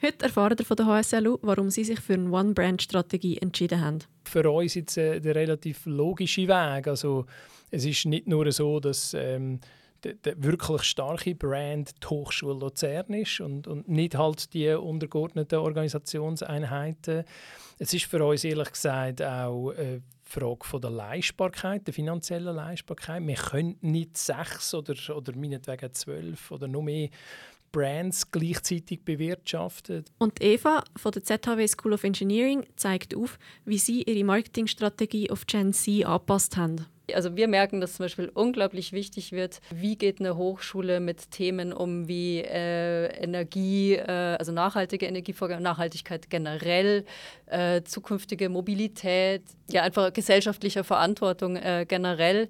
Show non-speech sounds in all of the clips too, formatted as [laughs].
Heute erfahren wir von der HSLU, warum sie sich für eine One-Brand-Strategie entschieden haben. Für uns jetzt äh, der relativ logische Weg. Also, es ist nicht nur so, dass ähm, der, der, wirklich starke Brand die Hochschule Luzern ist und, und nicht halt die untergeordneten Organisationseinheiten. Es ist für uns ehrlich gesagt auch eine Frage von der Leistbarkeit, der finanziellen Leistbarkeit. Wir können nicht sechs oder, oder meinetwegen zwölf oder noch mehr Brands gleichzeitig bewirtschaften. Und Eva von der ZHW School of Engineering zeigt auf, wie sie ihre Marketingstrategie auf Gen Z angepasst haben. Also wir merken, dass zum Beispiel unglaublich wichtig wird, wie geht eine Hochschule mit Themen um wie äh, Energie, äh, also nachhaltige Energievorgaben, Nachhaltigkeit generell, äh, zukünftige Mobilität, ja einfach gesellschaftliche Verantwortung äh, generell.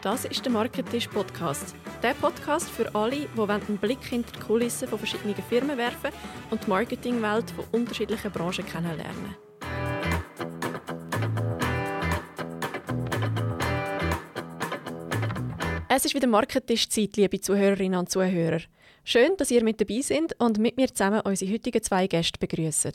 Das ist der Marketisch Podcast. Der Podcast für alle, die einen Blick hinter die Kulissen von verschiedenen Firmen werfen und die Marketingwelt von unterschiedlichen Branchen kennenlernen. Es ist wieder Marketisch-Zeit, liebe Zuhörerinnen und Zuhörer. Schön, dass ihr mit dabei seid und mit mir zusammen unsere heutigen zwei Gäste begrüßen.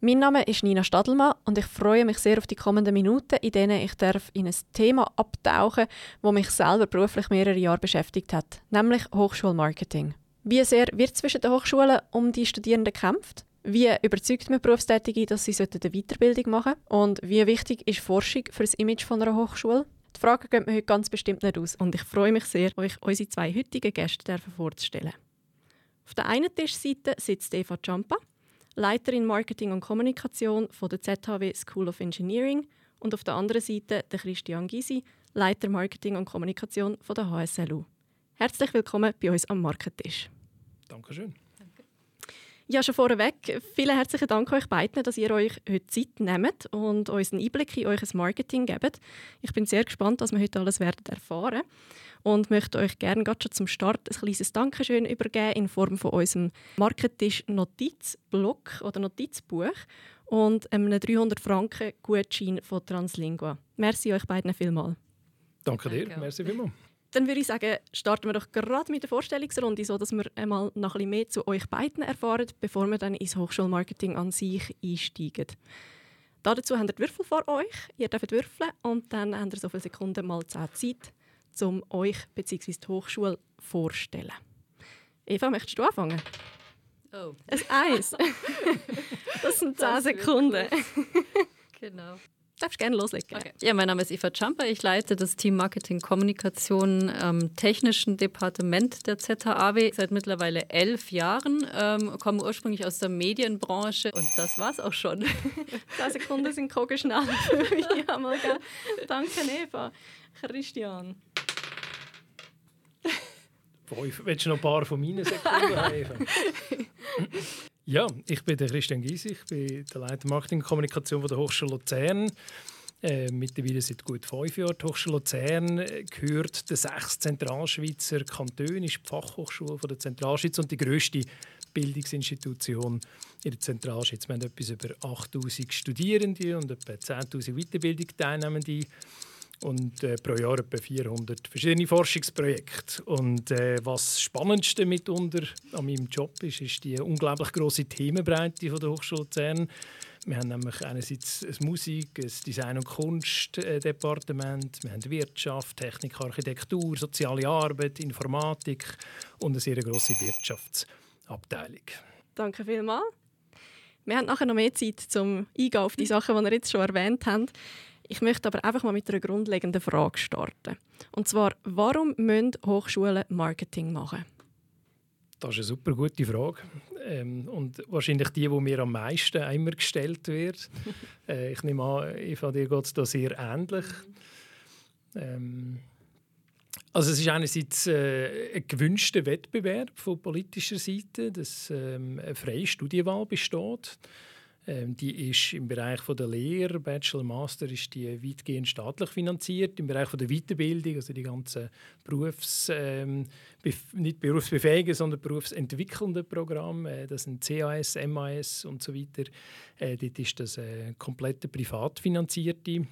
Mein Name ist Nina Stadelmann und ich freue mich sehr auf die kommenden Minuten, in denen ich darf in ein Thema abtauchen das mich selber beruflich mehrere Jahre beschäftigt hat, nämlich Hochschulmarketing. Wie sehr wird zwischen den Hochschulen um die Studierenden gekämpft? Wie überzeugt man Berufstätige, dass sie eine Weiterbildung machen sollten? Und wie wichtig ist Forschung für das Image einer Hochschule? Die Fragen gehen mir heute ganz bestimmt nicht aus und ich freue mich sehr, euch unsere zwei heutigen Gäste vorzustellen. Auf der einen Tischseite sitzt Eva Ciampa. Leiterin Marketing und Kommunikation von der ZHW School of Engineering und auf der anderen Seite der Christian Gysi, Leiter Marketing und Kommunikation von der HSLU. Herzlich willkommen bei uns am Marketisch. Dankeschön. Ja, schon vorweg, vielen herzlichen Dank euch beiden, dass ihr euch heute Zeit nehmt und uns einen Einblick in euer Marketing gebt. Ich bin sehr gespannt, was wir heute alles werden erfahren und möchte euch gerne gerade schon zum Start ein kleines Dankeschön übergeben in Form von unserem Marketisch Notizblock oder Notizbuch und einem 300 Franken Gutschein von Translingua. Merci euch beiden vielmals. Danke dir, Danke. merci vielmals. Dann würde ich sagen, starten wir doch gerade mit der Vorstellungsrunde, so dass wir einmal noch ein bisschen mehr zu euch beiden erfahren, bevor wir dann ins Hochschulmarketing an sich einsteigen. Dazu habt ihr Würfel vor euch. Ihr dürft würfeln und dann habt ihr so viele Sekunden mal 10 Zeit, um euch bzw. die Hochschule vorzustellen. Eva, möchtest du anfangen? Oh. Ein Eis. [laughs] das sind 10 Sekunden. genau. Darfst gerne loslegen. Okay. Ja, mein Name ist Eva Champer. Ich leite das Team Marketing Kommunikation am technischen Departement der ZHAW seit mittlerweile elf Jahren. Ähm, komme ursprünglich aus der Medienbranche und das war's auch schon. [laughs] Zwei Sekunden sind kogenschnell für mich. Danke, Eva. Christian. Willst du noch ein paar von meinen Sekunden haben? [laughs] Ja, ich bin der Christian Gies, ich bin der Leiter Marketing und Kommunikation der Hochschule Luzern. Äh, mittlerweile seit gut fünf Jahren. Die Hochschule Luzern äh, gehört den sechs Zentralschweizer Kantonen, ist die Fachhochschule von der Zentralschweiz und die grösste Bildungsinstitution in der Zentralschweiz. Wir haben etwas über 8000 Studierende und etwa 10.000 Weiterbildungsteilnehmende und äh, pro Jahr etwa 400 verschiedene Forschungsprojekte. Und äh, was das Spannendste mitunter an meinem Job ist, ist die unglaublich große Themenbreite von der Hochschule Luzern. Wir haben nämlich einerseits ein Musik-, ein Design- und Kunstdepartement, wir haben Wirtschaft, Technik, Architektur, soziale Arbeit, Informatik und eine sehr große Wirtschaftsabteilung. Danke vielmals. Wir haben nachher noch mehr Zeit zum Eingehen auf die Sachen, die ihr jetzt schon erwähnt habt. Ich möchte aber einfach mal mit einer grundlegenden Frage starten. Und zwar, warum müssen Hochschulen Marketing machen? Das ist eine super gute Frage. Ähm, und wahrscheinlich die, die mir am meisten immer gestellt wird. [laughs] äh, ich nehme an, Eva, dir geht es da sehr ähnlich. Ähm, also es ist einerseits äh, ein gewünschter Wettbewerb von politischer Seite, dass ähm, eine freie Studienwahl besteht. Ähm, die ist im Bereich von der Lehre, Bachelor, Master, ist die weitgehend staatlich finanziert. Im Bereich von der Weiterbildung, also die ganzen Berufs, ähm, nicht berufsbefähigen, sondern berufsentwickelnden Programme, äh, das sind CAS, MAS und so weiter. Äh, dort ist das eine komplett privat finanzierte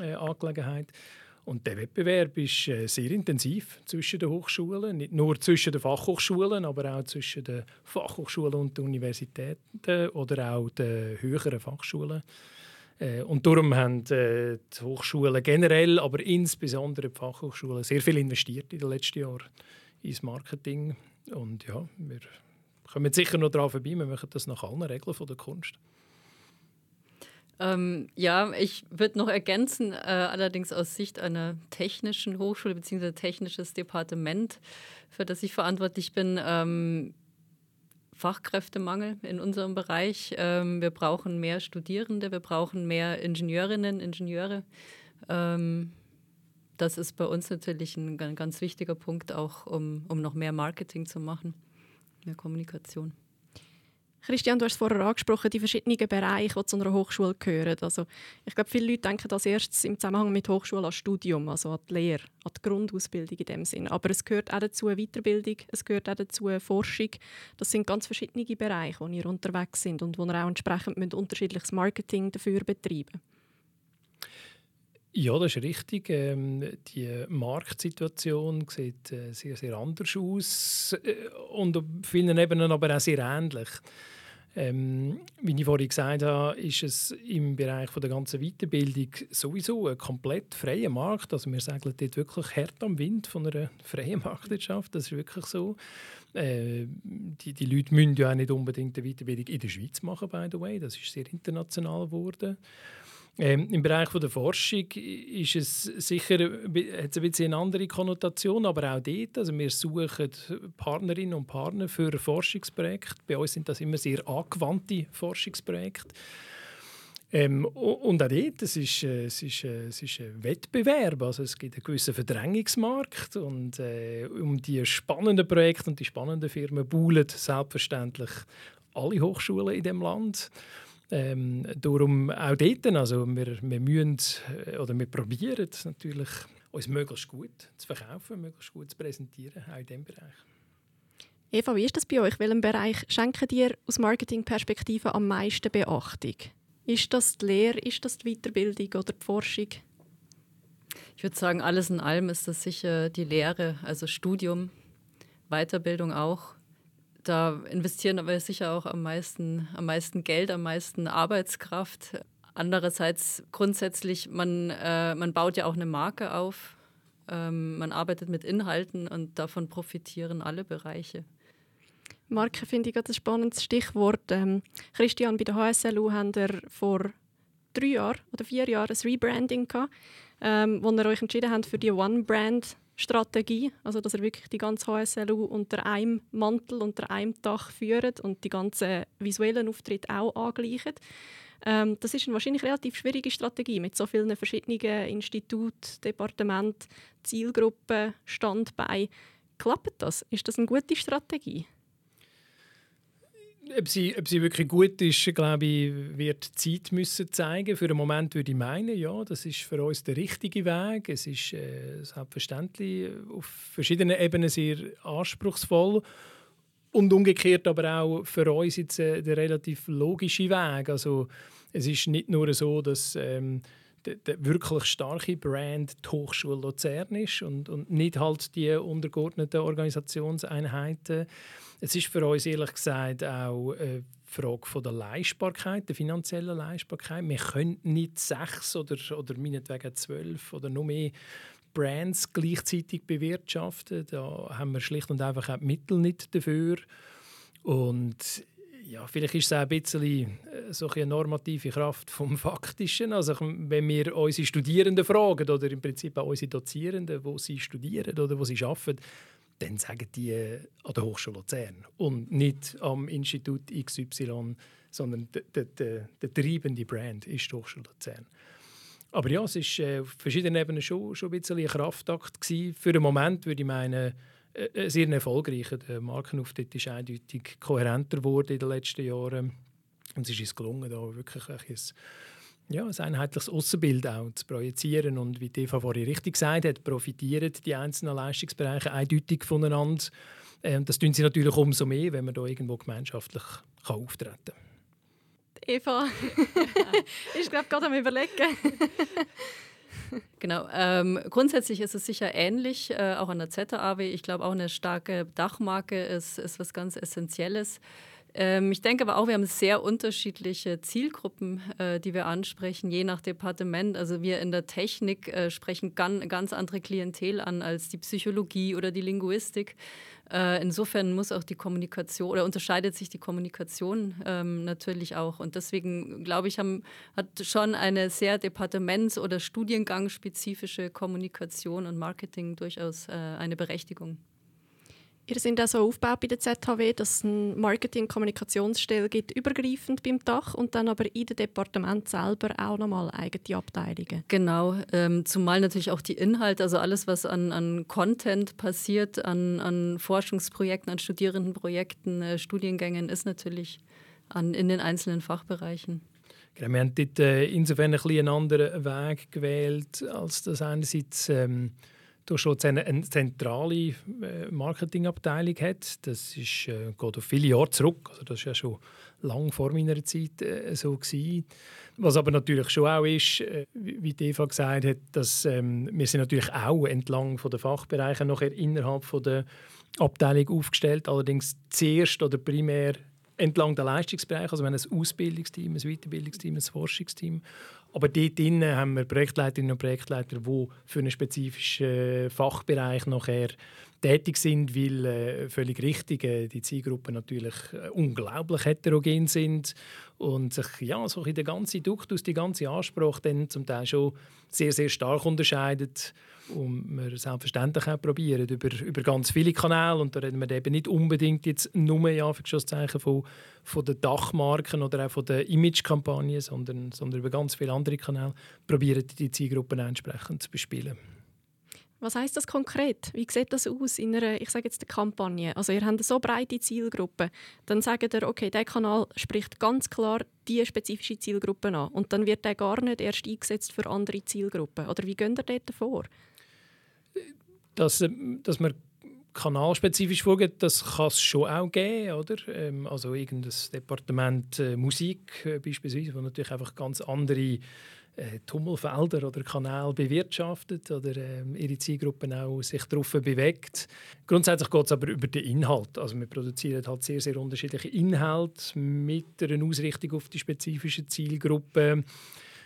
äh, Angelegenheit. Und der Wettbewerb ist äh, sehr intensiv zwischen den Hochschulen, nicht nur zwischen den Fachhochschulen, aber auch zwischen den Fachhochschulen und den Universitäten oder auch den höheren Fachschulen. Äh, und darum haben äh, die Hochschulen generell, aber insbesondere die Fachhochschulen sehr viel investiert in den letzten Jahren ins Marketing. Und ja, wir kommen sicher noch daran vorbei, wir machen das nach allen Regeln der Kunst. Ähm, ja, ich würde noch ergänzen, äh, allerdings aus Sicht einer technischen Hochschule bzw. technisches Departement, für das ich verantwortlich bin. Ähm, Fachkräftemangel in unserem Bereich. Ähm, wir brauchen mehr Studierende, wir brauchen mehr Ingenieurinnen, Ingenieure. Ähm, das ist bei uns natürlich ein, ganz wichtiger Punkt, auch um, um noch mehr Marketing zu machen, mehr Kommunikation. Christian, du hast es vorher angesprochen, die verschiedenen Bereiche, die zu einer Hochschule gehören. Also, ich glaube, viele Leute denken als erstes im Zusammenhang mit Hochschule an Studium, also an die Lehre, an die Grundausbildung in dem Sinn. Aber es gehört auch dazu Weiterbildung, es gehört auch dazu Forschung. Das sind ganz verschiedene Bereiche, wo ihr unterwegs sind und wo ihr auch entsprechend unterschiedliches Marketing dafür betreiben müsst. Ja, das ist richtig. Ähm, die Marktsituation sieht äh, sehr, sehr anders aus äh, und auf vielen Ebenen aber auch sehr ähnlich. Ähm, wie ich vorhin gesagt habe, ist es im Bereich von der ganzen Weiterbildung sowieso ein komplett freier Markt. Also wir segeln dort wirklich hart am Wind von einer freien Marktwirtschaft. Das ist wirklich so. Äh, die, die Leute müssen ja auch nicht unbedingt eine Weiterbildung in der Schweiz machen, by the way. Das ist sehr international geworden. Ähm, Im Bereich von der Forschung ist es sicher hat es ein bisschen eine andere Konnotation, aber auch dort. Also wir suchen Partnerinnen und Partner für Forschungsprojekte. Bei uns sind das immer sehr angewandte Forschungsprojekte. Ähm, und auch dort, es ist, äh, es, ist, äh, es ist ein Wettbewerb, also es gibt einen gewissen Verdrängungsmarkt und äh, um die spannenden Projekte und die spannenden Firmen buhlen selbstverständlich alle Hochschulen in dem Land. Ähm, darum auch dort, also wir, wir müssen äh, oder wir probieren natürlich, uns möglichst gut zu verkaufen, möglichst gut zu präsentieren, auch in diesem Bereich. Eva, wie ist das bei euch? Welchem Bereich schenken dir aus Marketingperspektive am meisten Beachtung? Ist das die Lehre, ist das die Weiterbildung oder die Forschung? Ich würde sagen, alles in allem ist das sicher die Lehre, also Studium, Weiterbildung auch da investieren wir sicher auch am meisten, am meisten Geld, am meisten Arbeitskraft. Andererseits grundsätzlich, man, äh, man baut ja auch eine Marke auf. Ähm, man arbeitet mit Inhalten und davon profitieren alle Bereiche. Marke finde ich ein spannendes Stichwort. Ähm, Christian, bei der HSLU haben wir vor drei Jahren oder vier Jahren ein Rebranding gehabt, ähm, wo ihr euch entschieden habt für die One-Brand Strategie, also dass er wirklich die ganze HSLU unter einem Mantel, unter einem Dach führt und die ganzen visuellen Auftritte auch angleicht. Ähm, das ist eine wahrscheinlich relativ schwierige Strategie mit so vielen verschiedenen Instituten, Departementen, Zielgruppen, Standbeinen. Klappt das? Ist das eine gute Strategie? Ob sie, ob sie wirklich gut ist, glaube ich, wird die Zeit müssen zeigen. Für einen Moment würde ich meinen, ja, das ist für uns der richtige Weg. Es ist äh, selbstverständlich auf verschiedenen Ebenen sehr anspruchsvoll und umgekehrt aber auch für uns jetzt äh, der relativ logische Weg. Also es ist nicht nur so, dass ähm, der, wirklich starke Brand die Hochschule Luzern ist und, und nicht halt die untergeordneten Organisationseinheiten. Es ist für uns ehrlich gesagt auch eine Frage von der Leistbarkeit, der finanziellen Leistbarkeit. Wir können nicht sechs oder, oder meinetwegen zwölf oder noch mehr Brands gleichzeitig bewirtschaften. Da haben wir schlicht und einfach auch die Mittel nicht dafür. Und ja, vielleicht ist es auch ein bisschen äh, so eine normative Kraft vom Faktischen. Also wenn wir unsere Studierenden fragen oder im Prinzip auch unsere Dozierenden, wo sie studieren oder wo sie arbeiten, dann sagen die äh, an der Hochschule Luzern und nicht am Institut XY, sondern der, treibende Brand ist die Hochschule Luzern. Aber ja, es war äh, auf verschiedenen Ebenen schon, schon ein bisschen ein Kraftakt gewesen. Für einen Moment würde ich meinen, sehr erfolgreich. Der Markenauftritt ist eindeutig kohärenter geworden in den letzten Jahren. Und es ist uns gelungen, da wirklich ein ja, ein einheitliches Außenbild auch zu projizieren. Und wie Eva vorhin richtig gesagt hat, profitieren die einzelnen Leistungsbereiche eindeutig voneinander. Ähm, das tun sie natürlich umso mehr, wenn man da irgendwo gemeinschaftlich kann auftreten kann. Eva [laughs] ist glaube gerade am überlegen. [laughs] [laughs] genau. Ähm, grundsätzlich ist es sicher ähnlich, äh, auch an der ZAW. Ich glaube, auch eine starke Dachmarke ist, ist was ganz Essentielles. Ähm, ich denke aber auch, wir haben sehr unterschiedliche Zielgruppen, äh, die wir ansprechen, je nach Departement. Also wir in der Technik äh, sprechen gan ganz andere Klientel an als die Psychologie oder die Linguistik. Äh, insofern muss auch die Kommunikation oder unterscheidet sich die Kommunikation ähm, natürlich auch. Und deswegen glaube ich, haben, hat schon eine sehr departements- oder studiengangspezifische Kommunikation und Marketing durchaus eine Berechtigung. Ihr seid auch so aufgebaut bei der ZHW, dass es eine Marketing-Kommunikationsstelle gibt, übergreifend beim Dach und dann aber in dem Departement selber auch nochmal eigene Abteilungen. Genau, ähm, zumal natürlich auch die Inhalte, also alles, was an, an Content passiert, an, an Forschungsprojekten, an Studierendenprojekten, äh, Studiengängen, ist natürlich an, in den einzelnen Fachbereichen. Genau, wir haben dort äh, insofern ein bisschen einen anderen Weg gewählt, als das einerseits... Ähm du schon eine, zentrale äh, Marketingabteilung hat. Das ist, äh, geht auf viele Jahre zurück. Also das war ja schon lang vor meiner Zeit äh, so. Gewesen. Was aber natürlich schon auch ist, wie Eva gesagt hat, dass ähm, wir sind natürlich auch entlang der Fachbereiche nachher innerhalb von der Abteilung aufgestellt. Allerdings zuerst oder primär entlang der Leistungsbereiche. Also wir haben ein Ausbildungsteam, ein Weiterbildungsteam, ein Forschungsteam aber dort haben wir Projektleiterinnen und Projektleiter, die für einen spezifischen Fachbereich nachher tätig sind, weil äh, völlig richtig äh, die Zielgruppen natürlich äh, unglaublich heterogen sind und sich ja so der ganze Duktus, die ganze Ansprache dann zum Teil schon sehr sehr stark unterscheidet und wir selbstverständlich auch probieren über, über ganz viele Kanäle und da reden wir eben nicht unbedingt jetzt nur ja von, von den Dachmarken oder auch von den Imagekampagnen, sondern, sondern über ganz viele andere Kanäle probieren die Zielgruppen entsprechend zu bespielen. Was heißt das konkret? Wie sieht das aus in einer, ich sage jetzt, der Kampagne? Also ihr habt eine so breite Zielgruppe, dann sagt ihr, okay, der Kanal spricht ganz klar die spezifische Zielgruppe an und dann wird der gar nicht erst eingesetzt für andere Zielgruppen. Oder wie geht ihr dort vor? Dass, ähm, dass man kanalspezifisch vorgeht, das kann es schon auch geben, oder? Ähm, also irgendein Departement äh, Musik äh, beispielsweise, wo natürlich einfach ganz andere äh, Tummelfelder oder Kanäle bewirtschaftet oder äh, ihre Zielgruppen auch sich darauf bewegt. Grundsätzlich geht es aber über den Inhalt. Also wir produzieren halt sehr, sehr unterschiedliche Inhalte mit einer Ausrichtung auf die spezifische Zielgruppe.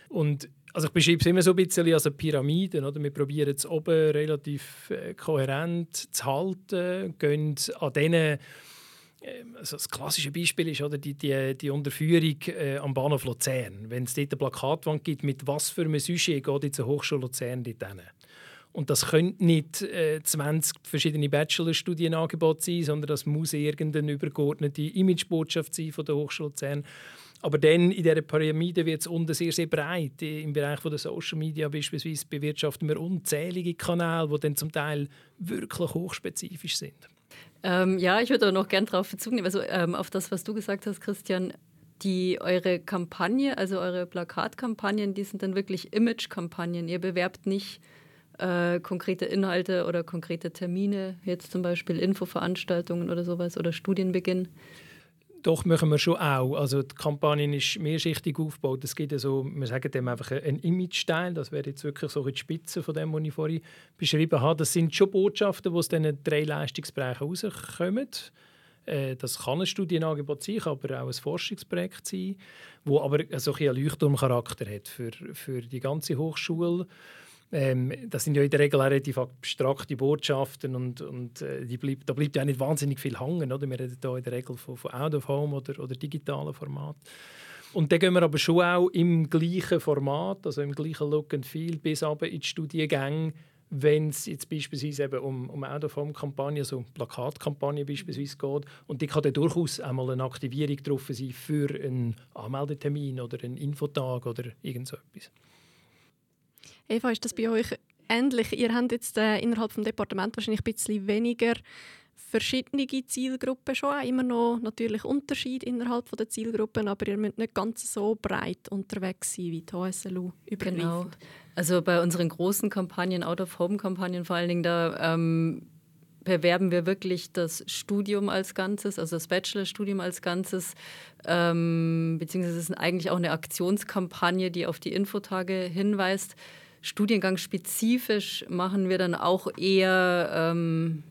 Und also ich beschreibe es immer so ein bisschen als eine Pyramide. Oder? Wir probieren es oben relativ äh, kohärent zu halten, gehen an diesen ähm, also das klassische Beispiel ist oder, die, die, die Unterführung äh, am Bahnhof Luzern. Wenn es dort eine Plakatwand gibt, mit was für einem Sujet geht jetzt eine Hochschule Luzern dort hin. Und das können nicht äh, 20 verschiedene Bachelorstudienangebote sein, sondern das muss irgendeine übergeordnete Imagebotschaft sein von der Hochschule Luzern. Aber dann in dieser Pyramide wird es unten sehr, sehr breit. Im Bereich der Social Media beispielsweise bewirtschaften wir unzählige Kanäle, die dann zum Teil wirklich hochspezifisch sind. Ähm, ja, ich würde auch noch gerne darauf Bezug nehmen, also ähm, auf das, was du gesagt hast, Christian. Die, eure Kampagne, also eure Plakatkampagnen, die sind dann wirklich Image-Kampagnen. Ihr bewerbt nicht äh, konkrete Inhalte oder konkrete Termine, jetzt zum Beispiel Infoveranstaltungen oder sowas oder Studienbeginn. Doch, machen wir schon auch. Also die Kampagne ist mehrschichtig aufgebaut. Es gibt also, wir sagen dem einfach einen Image-Teil. Das wäre jetzt wirklich so die Spitze von dem, was ich vorhin beschrieben habe. Das sind schon Botschaften, die aus diesen drei Leistungsbereichen rauskommen. Äh, das kann ein Studienangebot sein, aber auch ein Forschungsprojekt sein, das aber so einen Leuchtturmcharakter hat für, für die ganze Hochschule. Ähm, das sind ja in der Regel auch relativ abstrakte Botschaften und, und äh, die bleibt, da bleibt ja nicht wahnsinnig viel hängen. Oder? Wir reden hier in der Regel von, von Out of Home oder, oder digitalen Format. Und dann gehen wir aber schon auch im gleichen Format, also im gleichen Look and Feel, bis aber in die Studiengänge, wenn es jetzt beispielsweise eben um, um Out-of-Home-Kampagnen, so Plakatkampagnen beispielsweise geht. Und die kann dann durchaus einmal eine Aktivierung drauf sein für einen Anmeldetermin oder einen Infotag oder irgend so etwas. Eva, ist das bei euch ähnlich? Ihr habt jetzt äh, innerhalb des Departements wahrscheinlich ein bisschen weniger verschiedene Zielgruppen schon, auch immer noch natürlich Unterschied innerhalb der Zielgruppen, aber ihr müsst nicht ganz so breit unterwegs sein wie die HSLU übergreifend. Genau. Also bei unseren großen Kampagnen, Out-of-Home-Kampagnen vor allen Dingen, da ähm, bewerben wir wirklich das Studium als Ganzes, also das Bachelorstudium als Ganzes, ähm, beziehungsweise es ist eigentlich auch eine Aktionskampagne, die auf die Infotage hinweist Studiengang-spezifisch machen wir dann auch eher ähm,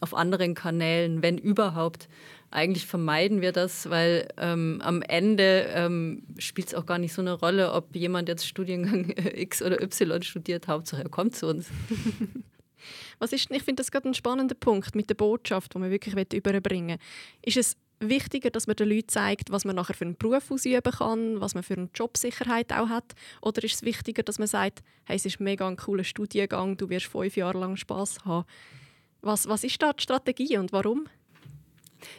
auf anderen Kanälen, wenn überhaupt. Eigentlich vermeiden wir das, weil ähm, am Ende ähm, spielt es auch gar nicht so eine Rolle, ob jemand jetzt Studiengang [laughs] X oder Y studiert. Hauptsache, er kommt zu uns. [laughs] Was ist, ich finde das gerade ein spannender Punkt mit der Botschaft, die man wirklich überbringen will. Ist es wichtiger, dass man den Leuten zeigt, was man nachher für einen Beruf ausüben kann, was man für eine Jobsicherheit auch hat? Oder ist es wichtiger, dass man sagt, hey, es ist mega ein cooler Studiengang, du wirst fünf Jahre lang Spaß haben? Was, was ist da die Strategie und warum?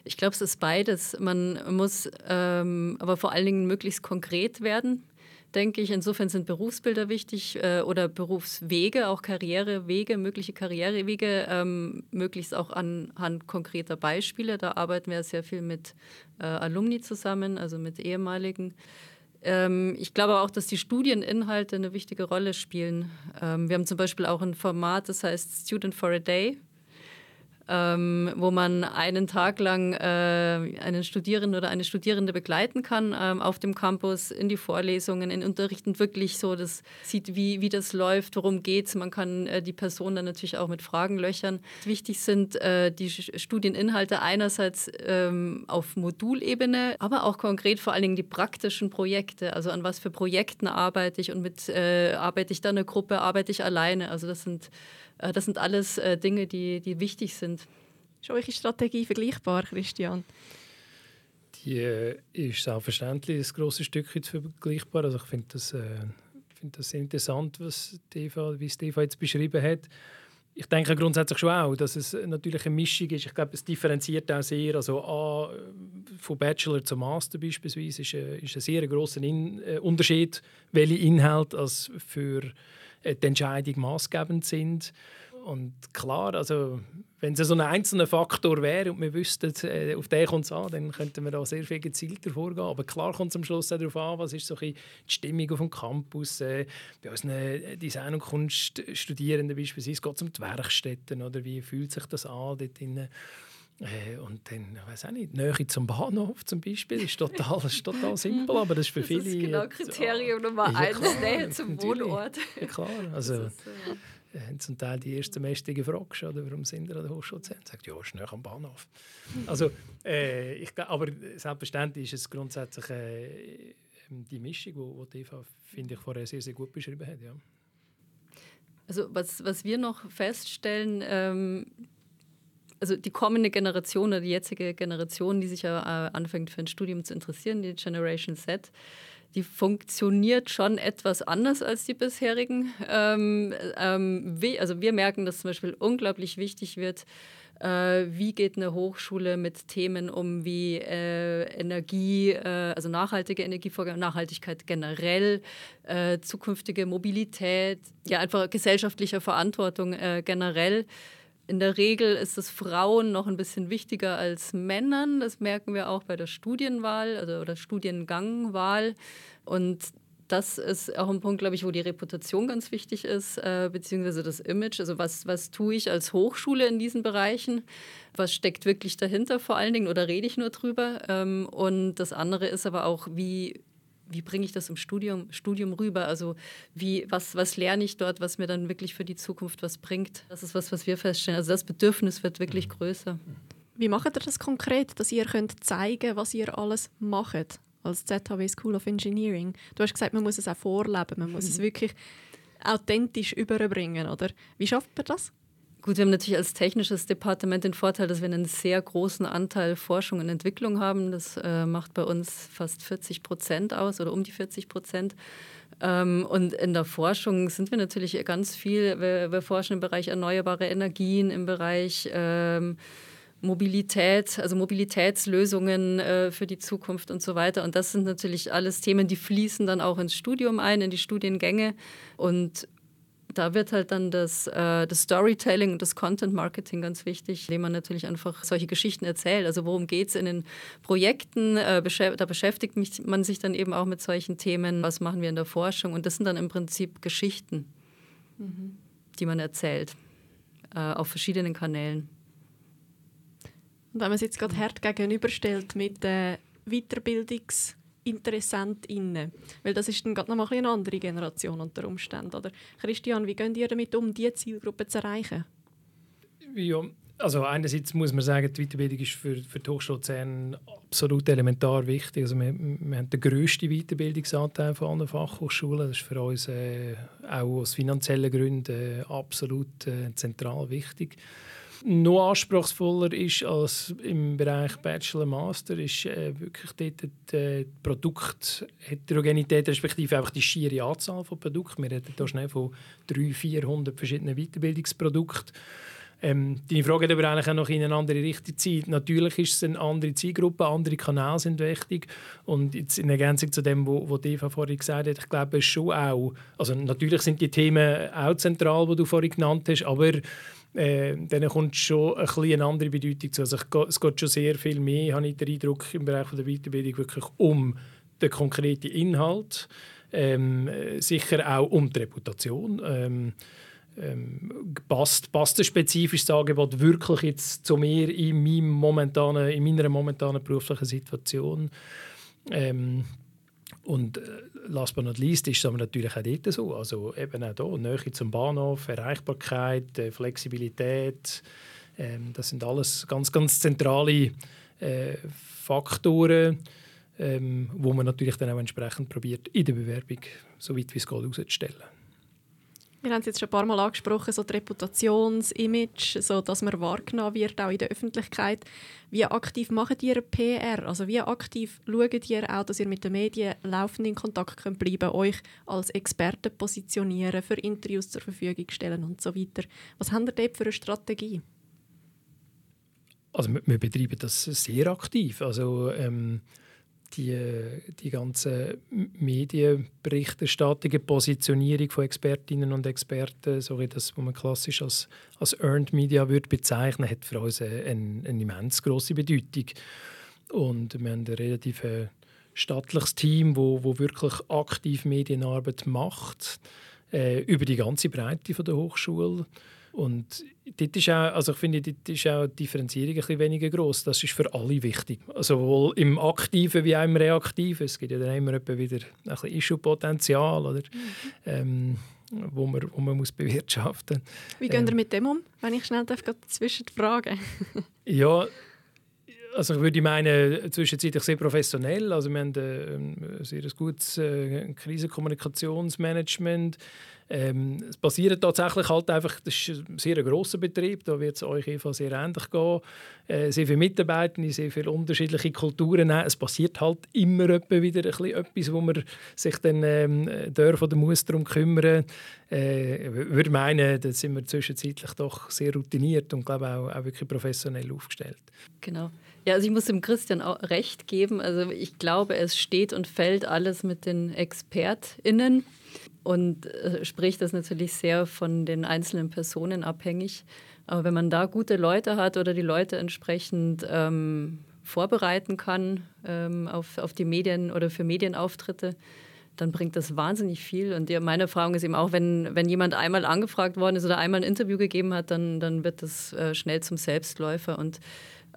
Ich glaube, es ist beides. Man muss ähm, aber vor allen Dingen möglichst konkret werden denke ich. Insofern sind Berufsbilder wichtig äh, oder Berufswege, auch Karrierewege, mögliche Karrierewege, ähm, möglichst auch anhand konkreter Beispiele. Da arbeiten wir sehr viel mit äh, Alumni zusammen, also mit ehemaligen. Ähm, ich glaube auch, dass die Studieninhalte eine wichtige Rolle spielen. Ähm, wir haben zum Beispiel auch ein Format, das heißt Student for a Day ähm, wo man einen Tag lang äh, einen Studierenden oder eine Studierende begleiten kann ähm, auf dem Campus in die Vorlesungen, in Unterrichten wirklich so, das sieht, wie, wie das läuft, worum geht es. Man kann äh, die Person dann natürlich auch mit Fragen löchern. Wichtig sind äh, die Studieninhalte einerseits ähm, auf Modulebene, aber auch konkret vor allen Dingen die praktischen Projekte. Also an was für Projekten arbeite ich und mit äh, arbeite ich da in der Gruppe, arbeite ich alleine. Also das sind das sind alles äh, Dinge, die, die wichtig sind. Ist eure Strategie vergleichbar, Christian? Die äh, ist selbstverständlich ein grosses Stück vergleichbar. Also ich finde das, äh, find das sehr interessant, was Eva, wie Steva jetzt beschrieben hat. Ich denke grundsätzlich schon auch, dass es natürlich eine Mischung ist. Ich glaube, es differenziert auch sehr. Also A, von Bachelor zum Master beispielsweise ist, ein, ist ein sehr grosser In äh, Unterschied, welche Inhalte als für äh, die Entscheidung maßgebend sind. Und klar, also, wenn es so ein einzelner Faktor wäre und wir wüssten, äh, auf den kommt es an, dann könnten wir da sehr viel gezielter vorgehen. Aber klar kommt es am Schluss darauf an, was ist so die Stimmung auf dem Campus. Äh, bei unseren äh, Design- und Kunststudierenden beispielsweise geht es um die Werkstätten. Oder wie fühlt sich das an dort drinnen? Äh, und dann, ich weiß auch nicht, Nähe zum Bahnhof zum Beispiel ist total, ist total [laughs] simpel, aber das ist für viele... Das ist genau Kriterium ja, Nummer eins, ja, Nähe zum Wohnort. Ja klar, also ist, äh, haben zum Teil die ersten Mächtigen gefragt, oder, warum sind wir an der Hochschule zu sagt, ja, ist näher am Bahnhof. [laughs] also, äh, ich, aber selbstverständlich ist es grundsätzlich äh, die Mischung, die, die Eva, finde ich, vorher sehr, sehr gut beschrieben hat, ja. Also was, was wir noch feststellen, ähm, also die kommende Generation oder die jetzige Generation, die sich ja äh, anfängt für ein Studium zu interessieren, die Generation Z, die funktioniert schon etwas anders als die bisherigen. Ähm, ähm, also wir merken, dass zum Beispiel unglaublich wichtig wird, äh, wie geht eine Hochschule mit Themen um wie äh, Energie, äh, also nachhaltige Energievorgaben, Nachhaltigkeit generell, äh, zukünftige Mobilität, ja einfach gesellschaftliche Verantwortung äh, generell. In der Regel ist es Frauen noch ein bisschen wichtiger als Männern. Das merken wir auch bei der Studienwahl also, oder Studiengangwahl. Und das ist auch ein Punkt, glaube ich, wo die Reputation ganz wichtig ist, äh, beziehungsweise das Image. Also was, was tue ich als Hochschule in diesen Bereichen? Was steckt wirklich dahinter vor allen Dingen oder rede ich nur drüber? Ähm, und das andere ist aber auch, wie wie bringe ich das im Studium, Studium rüber? Also wie, was, was lerne ich dort, was mir dann wirklich für die Zukunft was bringt? Das ist was, was wir feststellen. Also das Bedürfnis wird wirklich mhm. größer. Wie macht ihr das konkret, dass ihr könnt zeigen was ihr alles macht als ZHW School of Engineering? Du hast gesagt, man muss es auch vorleben, man muss mhm. es wirklich authentisch überbringen, oder? Wie schafft man das? Gut, wir haben natürlich als technisches Departement den Vorteil, dass wir einen sehr großen Anteil Forschung und Entwicklung haben. Das äh, macht bei uns fast 40 Prozent aus oder um die 40 Prozent. Ähm, und in der Forschung sind wir natürlich ganz viel. Wir, wir forschen im Bereich erneuerbare Energien, im Bereich ähm, Mobilität, also Mobilitätslösungen äh, für die Zukunft und so weiter. Und das sind natürlich alles Themen, die fließen dann auch ins Studium ein, in die Studiengänge. Und da wird halt dann das, äh, das Storytelling und das Content Marketing ganz wichtig, indem man natürlich einfach solche Geschichten erzählt. Also worum geht es in den Projekten? Äh, da beschäftigt mich, man sich dann eben auch mit solchen Themen. Was machen wir in der Forschung? Und das sind dann im Prinzip Geschichten, mhm. die man erzählt äh, auf verschiedenen Kanälen. Und wenn man es jetzt gerade hart gegenüberstellt mit äh, Weiterbildungs- InteressentInnen? Weil das ist dann gerade noch mal eine andere Generation unter Umständen. Oder Christian, wie geht ihr damit um, diese Zielgruppe zu erreichen? Ja, also einerseits muss man sagen, die Weiterbildung ist für, für die Hochschule Luzern absolut elementar wichtig. Also wir, wir haben den grössten Weiterbildungsanteil von allen Fachhochschulen. Das ist für uns äh, auch aus finanziellen Gründen äh, absolut äh, zentral wichtig. Noch anspruchsvoller ist als im Bereich Bachelor Master ist äh, wirklich dort die äh, Produktheterogenität respektive einfach die schiere Anzahl von Produkten. Wir reden hier schnell von 300, 400 verschiedenen Weiterbildungsprodukten. Ähm, deine Frage hat aber eigentlich auch noch in eine andere Richtung Zeit. Natürlich ist es eine andere Zielgruppe, andere Kanäle sind wichtig. Und jetzt in Ergänzung zu dem, was Eva vorhin gesagt hat, ich glaube, schon auch, also natürlich sind die Themen auch zentral, die du vorhin genannt hast, aber äh, dann kommt schon ein bisschen eine andere Bedeutung zu. Also es geht schon sehr viel mehr, habe ich den Eindruck, im Bereich der Weiterbildung wirklich um den konkreten Inhalt, ähm, sicher auch um die Reputation. Ähm, ähm, passt, passt ein spezifisches Angebot wirklich jetzt zu mir in, momentanen, in meiner momentanen beruflichen Situation? Ähm, und äh, last but not least ist es aber natürlich auch dort so. Also eben auch hier, Nähe zum Bahnhof, Erreichbarkeit, äh, Flexibilität, ähm, das sind alles ganz, ganz zentrale äh, Faktoren, ähm, wo man natürlich dann auch entsprechend probiert, in der Bewerbung so weit wie es geht, auszustellen. Wir haben es jetzt schon ein paar Mal angesprochen, so die Reputationsimage, so dass man wahrgenommen wird, auch in der Öffentlichkeit. Wie aktiv macht ihr PR? Also wie aktiv schaut ihr auch, dass ihr mit den Medien laufend in Kontakt könnt bleiben euch als Experten positionieren, für Interviews zur Verfügung stellen und so weiter? Was habt ihr dort für eine Strategie? Also wir, wir betreiben das sehr aktiv. Also ähm die, die ganze Medienberichterstattung, Positionierung von Expertinnen und Experten, so wie das, was man klassisch als, als Earned Media würde bezeichnen, hat für uns eine, eine, immens große Bedeutung. Und wir haben ein relativ äh, stattliches Team, wo, wo wirklich aktiv Medienarbeit macht, äh, über die ganze Breite von der Hochschule. Und dort ist auch, also ich finde, dort ist auch die Differenzierung ein bisschen weniger groß. Das ist für alle wichtig. Also sowohl im Aktiven wie auch im Reaktiven. Es gibt ja dann immer wieder ein bisschen Issue-Potenzial, oder? Mhm. Ähm, wo man, wo man muss bewirtschaften muss. Wie gehen ähm, mit dem um, wenn ich schnell darf, zwischen fragen Ja, also ich würde meinen, zwischenzeitlich sehr professionell. Also wir haben ein sehr gutes äh, Krisenkommunikationsmanagement. Ähm, es passiert tatsächlich halt einfach, das ist ein sehr grosser Betrieb, da wird es euch Eva sehr ähnlich gehen. Äh, sehr viele Mitarbeiter, sehr viele unterschiedliche Kulturen. Es passiert halt immer wieder etwas, wo man sich dann ähm, darf oder muss darum kümmern. Äh, würde meinen, da sind wir zwischenzeitlich doch sehr routiniert und glaube auch, auch wirklich professionell aufgestellt. Genau. Ja, also ich muss dem Christian auch recht geben. Also ich glaube, es steht und fällt alles mit den ExpertInnen. Und äh, sprich, das natürlich sehr von den einzelnen Personen abhängig. Aber wenn man da gute Leute hat oder die Leute entsprechend ähm, vorbereiten kann ähm, auf, auf die Medien oder für Medienauftritte, dann bringt das wahnsinnig viel. Und meine Erfahrung ist eben auch, wenn, wenn jemand einmal angefragt worden ist oder einmal ein Interview gegeben hat, dann, dann wird das äh, schnell zum Selbstläufer. Und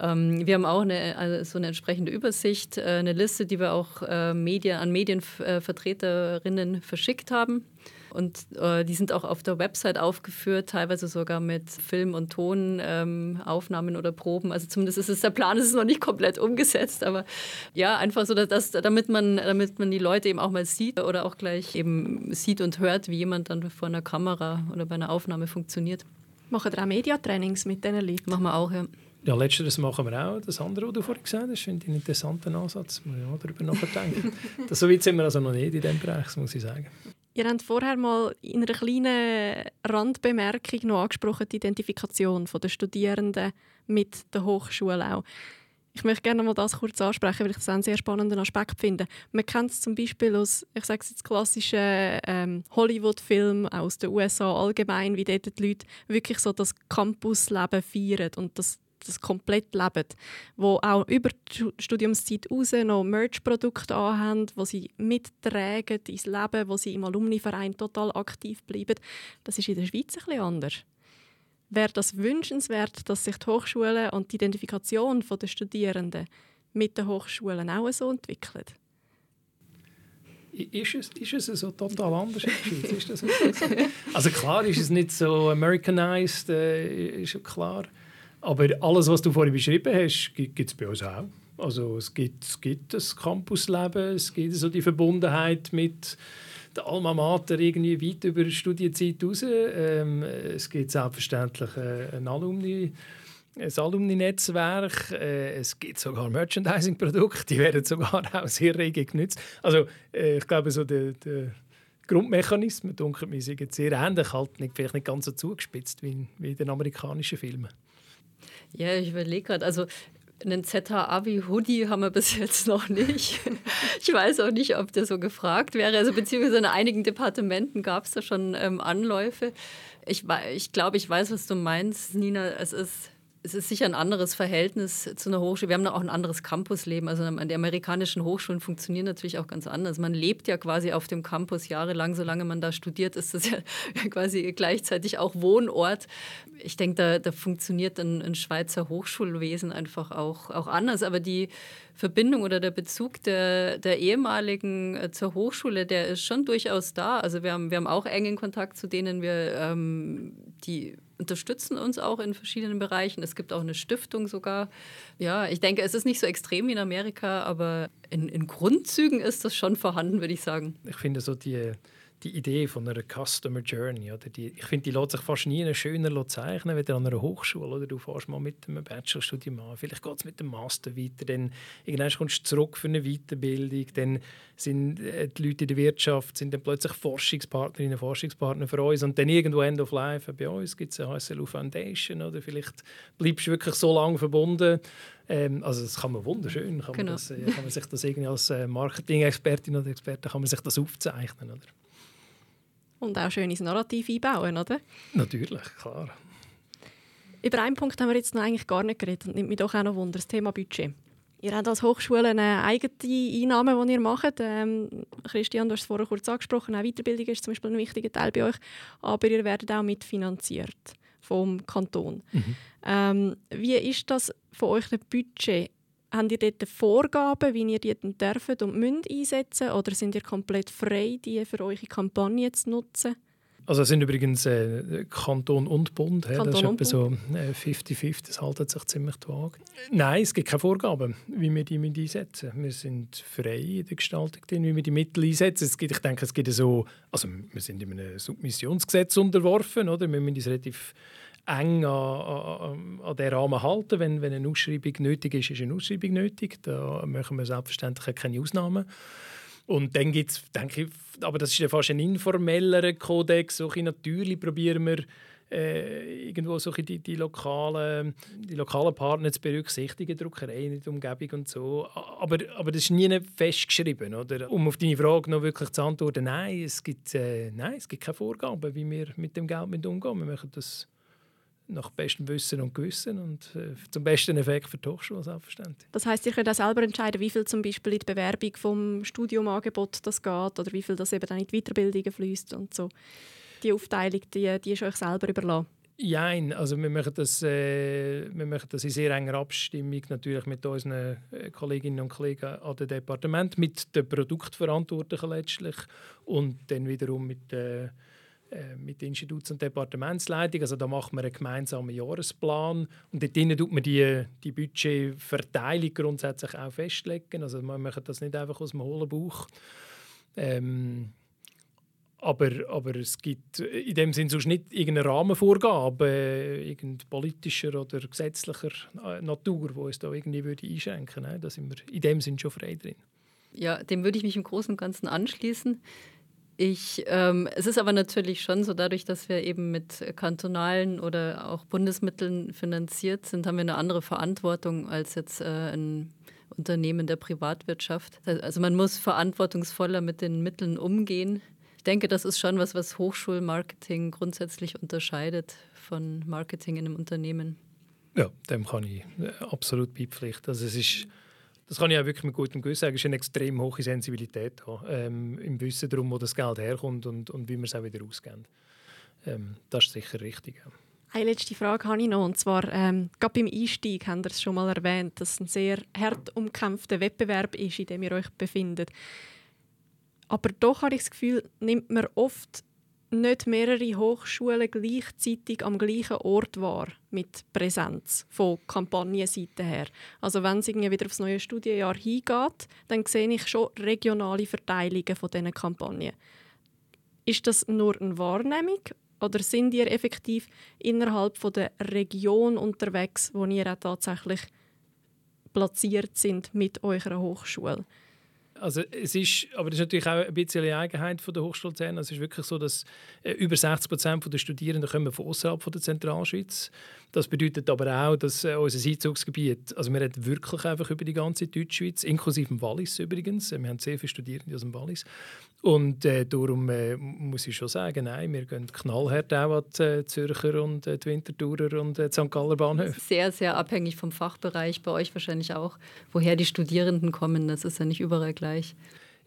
ähm, wir haben auch eine, also so eine entsprechende Übersicht, äh, eine Liste, die wir auch äh, Medien, an Medienvertreterinnen verschickt haben. Und äh, die sind auch auf der Website aufgeführt, teilweise sogar mit Film- und Tonaufnahmen ähm, oder Proben. Also zumindest ist es der Plan, ist es noch nicht komplett umgesetzt, aber ja, einfach so, dass, damit, man, damit man die Leute eben auch mal sieht oder auch gleich eben sieht und hört, wie jemand dann vor einer Kamera oder bei einer Aufnahme funktioniert. Machen ihr auch Mediatrainings mit diesen Leuten? Machen wir auch, ja. Ja, letzteres machen wir auch. Das andere, was du vorhin gesagt hast, finde ich einen interessanten Ansatz. Muss ich auch darüber nachdenken. [laughs] das, so weit sind wir also noch nicht in diesem Bereich, muss ich sagen. Ihr habt vorher mal in einer kleinen Randbemerkung noch angesprochen, die Identifikation der Studierenden mit der Hochschule auch. Ich möchte gerne mal das kurz ansprechen, weil ich das einen sehr spannenden Aspekt finde. Man kennt es zum Beispiel aus, ich sage jetzt klassischen ähm, Hollywood-Filmen aus den USA allgemein, wie dort die Leute wirklich so das Campusleben feiern und das das komplett leben, wo auch über die Studiumszeit raus noch Merch-Produkte anhaben, wo sie mittragen ins Leben, wo sie im Alumni-Verein total aktiv bleiben. Das ist in der Schweiz ein bisschen anders. Wäre das wünschenswert, dass sich die Hochschulen und die Identifikation der Studierenden mit den Hochschulen auch so entwickelt? ist es, ist es so total anders? Ist das so? Also klar ist es nicht so Americanized, äh, ist klar. Aber alles, was du vorhin beschrieben hast, gibt es bei uns auch. Also es gibt, es gibt das Campusleben, es gibt so die Verbundenheit mit der Alma Mater irgendwie weit über die Studienzeit raus. Ähm, es gibt selbstverständlich äh, ein Alumni ein Alumni-Netzwerk, äh, es gibt sogar Merchandising-Produkte, die werden sogar auch sehr rege genutzt. Also äh, ich glaube, so der, der Grundmechanismen, dunkelt mir, sind sehr ähnlich, halt nicht, vielleicht nicht ganz so zugespitzt wie in, wie in den amerikanischen Filmen. Ja, ich überlege gerade, also einen ZH-Abi-Hoodie haben wir bis jetzt noch nicht. [laughs] Ich weiß auch nicht, ob der so gefragt wäre. Also beziehungsweise in einigen Departementen gab es da schon ähm, Anläufe. Ich, ich glaube, ich weiß, was du meinst, Nina. Es ist es ist sicher ein anderes Verhältnis zu einer Hochschule. Wir haben auch ein anderes Campusleben. Also die amerikanischen Hochschulen funktionieren natürlich auch ganz anders. Man lebt ja quasi auf dem Campus jahrelang. Solange man da studiert, ist das ja [laughs] quasi gleichzeitig auch Wohnort. Ich denke, da, da funktioniert ein, ein, Schweizer Hochschulwesen einfach auch, auch anders. Aber die Verbindung oder der Bezug der, der ehemaligen äh, zur Hochschule, der ist schon durchaus da. Also wir haben, wir haben auch engen Kontakt zu denen wir ähm, die unterstützen uns auch in verschiedenen Bereichen. Es gibt auch eine Stiftung sogar. Ja, ich denke, es ist nicht so extrem wie in Amerika, aber in, in Grundzügen ist das schon vorhanden, würde ich sagen. Ich finde so die die Idee von einer Customer Journey. Oder die, ich finde, die lässt sich fast nie schöner zeichnen, wie an einer Hochschule. Oder du fährst mal mit einem Bachelorstudium an, vielleicht geht es mit dem Master weiter, dann irgendwann kommst du zurück für eine Weiterbildung, dann sind äh, die Leute in der Wirtschaft sind dann plötzlich Forschungspartnerinnen, Forschungspartner für uns und dann irgendwo End of Life bei uns gibt es eine HSLU Foundation oder vielleicht bleibst du wirklich so lange verbunden. Ähm, also das kann man wunderschön, kann, genau. man, das, äh, kann man sich das irgendwie als äh, Marketing-Expertin oder Experte kann man sich das aufzeichnen, oder? Und auch schön ins Narrativ einbauen, oder? Natürlich, klar. Über einen Punkt haben wir jetzt noch eigentlich gar nicht geredet und nimmt mich doch auch noch Wunder, das Thema Budget. Ihr habt als Hochschule eine eigene Einnahme, die ihr macht. Ähm, Christian, du hast es vorher kurz angesprochen, auch Weiterbildung ist zum Beispiel ein wichtiger Teil bei euch. Aber ihr werdet auch mitfinanziert vom Kanton. Mhm. Ähm, wie ist das von euch ein Budget? Habt ihr dort Vorgaben, wie ihr die dürft und müsst einsetzen oder sind ihr komplett frei, die für eure Kampagne zu nutzen? Also es sind übrigens äh, Kanton und Bund. Kanton das ist etwa so 50-50, äh, das haltet sich ziemlich vage. Nein, es gibt keine Vorgaben, wie wir die einsetzen Wir sind frei in der Gestaltung, wie wir die Mittel einsetzen. Es gibt, ich denke, es gibt so, also wir sind in einem Submissionsgesetz unterworfen, oder? wir müssen uns relativ eng an, an, den Rahmen halten. Wenn, wenn eine Ausschreibung nötig ist, ist eine Ausschreibung nötig. Da machen wir selbstverständlich keine Ausnahmen. Und dann gibt es, denke ich, aber das ist ja fast ein informellerer Kodex. So natürlich probieren wir äh, irgendwo so die, die, lokalen, die lokalen Partner zu berücksichtigen, Druckereien in der Umgebung und so. Aber, aber das ist nie festgeschrieben. Oder? Um auf deine Frage noch wirklich zu antworten, nein, es gibt, äh, nein, es gibt keine Vorgaben, wie wir mit dem Geld umgehen. Wir machen das nach bestem Wissen und Gewissen und äh, zum besten Effekt für die Hochschule selbstverständlich. Das heißt, ihr könnt auch selber entscheiden, wie viel zum Beispiel in die Bewerbung vom Studiumangebot das geht oder wie viel das eben dann in die Weiterbildungen fließt und so. Die Aufteilung, die, die ist euch selber überlassen. Nein, also wir machen, das, äh, wir machen das in sehr enger Abstimmung natürlich mit unseren äh, Kolleginnen und Kollegen an dem Departement, mit den Produktverantwortlichen letztlich und dann wiederum mit den äh, mit Instituts- und Departementsleitung. Also da macht man einen gemeinsamen Jahresplan und dort tut man die, die Budgetverteilung grundsätzlich auch festlegen. Also man macht das nicht einfach aus dem hohlen Bauch. Ähm, aber, aber es gibt in dem Sinne sonst nicht irgendeine Rahmenvorgabe, äh, irgend politischer oder gesetzlicher Natur, wo es da irgendwie würde einschränken würde. Da sind wir in dem Sinne schon frei drin. Ja, dem würde ich mich im Großen und Ganzen anschließen. Ich, ähm, es ist aber natürlich schon so, dadurch, dass wir eben mit kantonalen oder auch Bundesmitteln finanziert sind, haben wir eine andere Verantwortung als jetzt äh, ein Unternehmen der Privatwirtschaft. Also man muss verantwortungsvoller mit den Mitteln umgehen. Ich denke, das ist schon was, was Hochschulmarketing grundsätzlich unterscheidet von Marketing in einem Unternehmen. Ja, dem kann ich äh, absolut beipflichten. Also es ist das kann ich auch wirklich mit gutem Gewissen sagen, es ist eine extrem hohe Sensibilität da, ähm, im Wissen darum, wo das Geld herkommt und, und wie wir es auch wieder ausgeben. Ähm, das ist sicher richtig. Ja. Eine letzte Frage habe ich noch, und zwar, ähm, gerade beim Einstieg haben Sie es schon mal erwähnt, dass es ein sehr hart umkämpfter Wettbewerb ist, in dem ihr euch befindet. Aber doch habe ich das Gefühl, nimmt man oft nicht mehrere Hochschulen gleichzeitig am gleichen Ort wahr mit Präsenz von Kampagnenseite her. Also wenn es wieder aufs neue Studienjahr hingeht, dann sehe ich schon regionale Verteilungen von diesen Kampagnen. Ist das nur eine Wahrnehmung oder sind ihr effektiv innerhalb von der Region unterwegs, wo ihr auch tatsächlich platziert sind mit eurer Hochschule? Also es ist, aber das ist natürlich auch ein bisschen eine Eigenheit von der Hochschule Luzern. Es ist wirklich so, dass äh, über 60 Prozent der Studierenden kommen von außerhalb der Zentralschweiz. Das bedeutet aber auch, dass äh, unser Einzugsgebiet, also wir reden wirklich einfach über die ganze Deutschschweiz, inklusive dem Wallis übrigens. Wir haben sehr viele Studierende aus dem Wallis. Und äh, darum äh, muss ich schon sagen, nein, wir gehen knallhart auch an die äh, Zürcher und äh, die Winterthurer und äh, St. Galler Bahnhöfe. Sehr, sehr abhängig vom Fachbereich, bei euch wahrscheinlich auch, woher die Studierenden kommen. Das ist ja nicht überall gleich.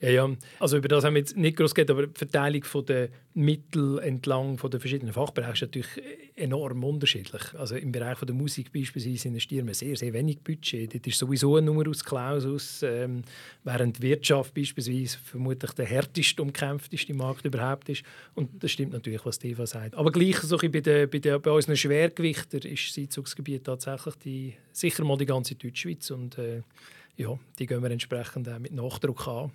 Ja, ja. Also über das haben wir jetzt nicht groß geredet, aber die Verteilung der Mittel entlang den verschiedenen Fachbereichen ist natürlich enorm unterschiedlich. Also im Bereich der Musik beispielsweise investieren wir sehr, sehr wenig Budget. Das ist sowieso ein Numerus Clausus, ähm, während die Wirtschaft beispielsweise vermutlich der härteste, umkämpfteste Markt überhaupt ist. Und das stimmt natürlich, was Eva sagt. Aber gleich so bei, den, bei, den, bei unseren Schwergewichtern ist das Einzugsgebiet tatsächlich die, sicher mal die ganze Deutschschweiz und äh, ja, die gehen wir entsprechend auch mit Nachdruck an.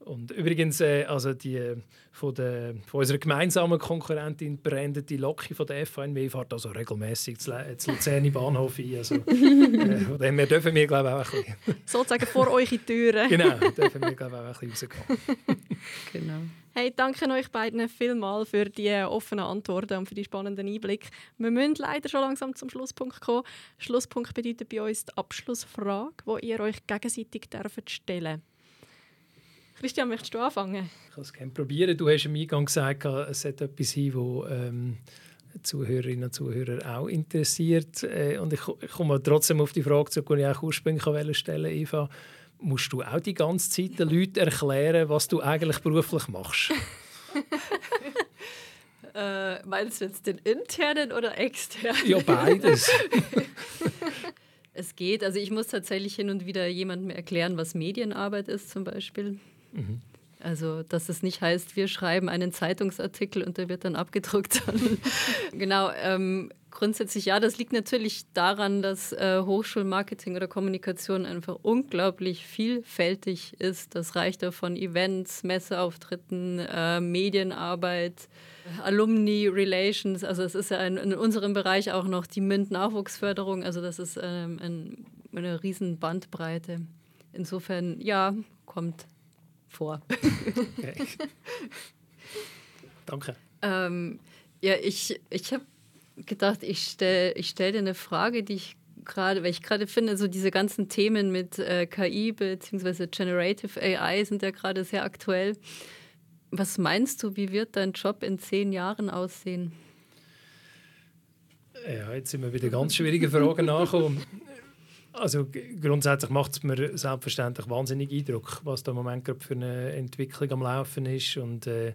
Und übrigens, äh, also die äh, von, der, von unserer gemeinsamen Konkurrentin brandete Loki von der FNW fährt also regelmäßig zu, zu Luzerni Bahnhof ein. Also, [laughs] äh, von dem dürfen wir, glaube ich, auch ein bisschen... Sozusagen vor eure Türen. genau, dürfen wir, glaube ich, auch ein bisschen rausgehen. [laughs] genau. Hey, danke euch beiden vielmals für die offenen Antworten und für die spannenden Einblicke. Wir müssen leider schon langsam zum Schlusspunkt kommen. Schlusspunkt bedeutet bei uns die Abschlussfrage, die ihr euch gegenseitig stellen dürft. Christian, möchtest du anfangen? Ich kann es gerne probieren. Du hast am Eingang gesagt, es sollte etwas sein, das ähm, Zuhörerinnen und Zuhörer auch interessiert. Äh, und ich, komme trotzdem auf die Frage zurück, die ich auch ursprünglich stellen wollte, Eva. Musst du auch die ganze Zeit den Leuten erklären, was du eigentlich beruflich machst? [laughs] äh, meinst du jetzt den internen oder externen? Ja, beides. [laughs] es geht. Also ich muss tatsächlich hin und wieder jemandem erklären, was Medienarbeit ist zum Beispiel. Mhm. Also, dass es nicht heißt, wir schreiben einen Zeitungsartikel und der wird dann abgedruckt. [laughs] genau. Ähm, grundsätzlich ja, das liegt natürlich daran, dass äh, Hochschulmarketing oder Kommunikation einfach unglaublich vielfältig ist. Das reicht ja von Events, Messeauftritten, äh, Medienarbeit, Alumni Relations. Also es ist ja ein, in unserem Bereich auch noch die MINT-Nachwuchsförderung. Also das ist ähm, ein, eine riesen Bandbreite. Insofern, ja, kommt vor. Okay. [laughs] [laughs] Danke. Ähm, ja, ich, ich habe gedacht, ich stelle ich stell dir eine Frage, die ich gerade, weil ich gerade finde, so diese ganzen Themen mit äh, KI bzw. Generative AI sind ja gerade sehr aktuell. Was meinst du, wie wird dein Job in zehn Jahren aussehen? Ja, jetzt sind wir wieder ganz schwierige Fragen nachgekommen. Also grundsätzlich macht es mir selbstverständlich wahnsinnig Eindruck, was da im Moment gerade für eine Entwicklung am Laufen ist und äh,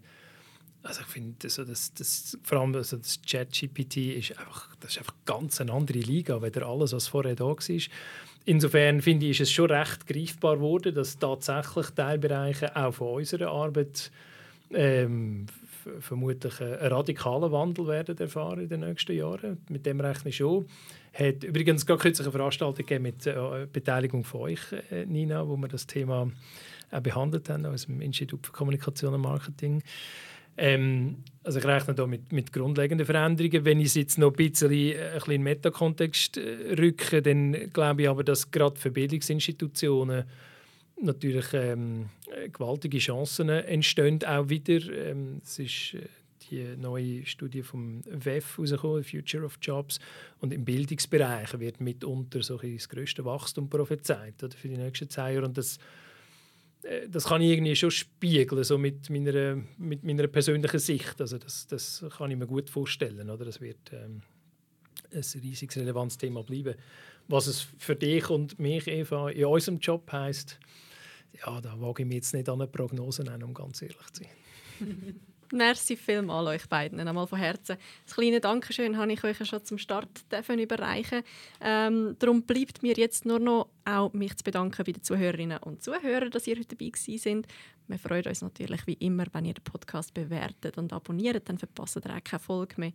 also ich finde, also das, das, vor allem also das ChatGPT ist einfach, das ist einfach ganz eine andere Liga, weder alles, was vorher da war. Insofern finde ich, ist es schon recht greifbar geworden, dass tatsächlich Teilbereiche auch von unserer Arbeit ähm, vermutlich einen radikalen Wandel werden erfahren in den nächsten Jahren. Mit dem rechne ich schon. Hat übrigens gerade kürzlich eine Veranstaltung mit äh, Beteiligung von euch, äh, Nina, wo wir das Thema auch behandelt haben aus dem Institut für Kommunikation und Marketing. Ähm, also ich rechne da mit, mit grundlegenden Veränderungen. Wenn ich es jetzt noch ein bisschen, äh, ein bisschen in Metakontext äh, rücke, dann glaube ich aber, dass gerade für Bildungsinstitutionen natürlich ähm, gewaltige Chancen entstehen auch wieder. Ähm, es ist äh, die neue Studie vom WEF herausgekommen, Future of Jobs. Und im Bildungsbereich wird mitunter so das größte Wachstum prophezeit oder, für die nächsten zehn Jahre. Und das, äh, das kann ich irgendwie schon spiegeln, so mit meiner, mit meiner persönlichen Sicht. Also das, das kann ich mir gut vorstellen. Oder? Das wird ähm, ein riesiges relevantes Thema bleiben. Was es für dich und mich, Eva, in unserem Job heisst, ja, da wage ich mir jetzt nicht an eine Prognose nennen, um ganz ehrlich zu sein. [laughs] Merci vielmals euch beiden, einmal von Herzen. Das kleine Dankeschön habe ich euch schon zum Start überreichen. Ähm, darum bleibt mir jetzt nur noch auch mich zu bedanken bei den Zuhörerinnen und Zuhörern, dass ihr heute dabei sind. Wir freuen uns natürlich wie immer, wenn ihr den Podcast bewertet und abonniert, dann verpasst ihr auch keine Folge mehr.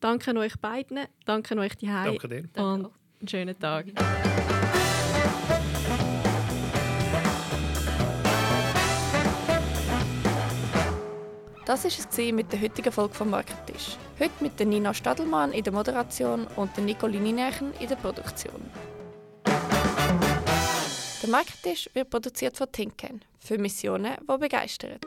Danke euch beiden, danke euch die Danke dir. Und einen schönen Tag. Das war es mit der heutigen Folge vom Marketisch. Heute mit der Nina Stadelmann in der Moderation und der Nicoline Nächen in der Produktion. Der Marketisch wird produziert von Tinken für Missionen, die begeistern.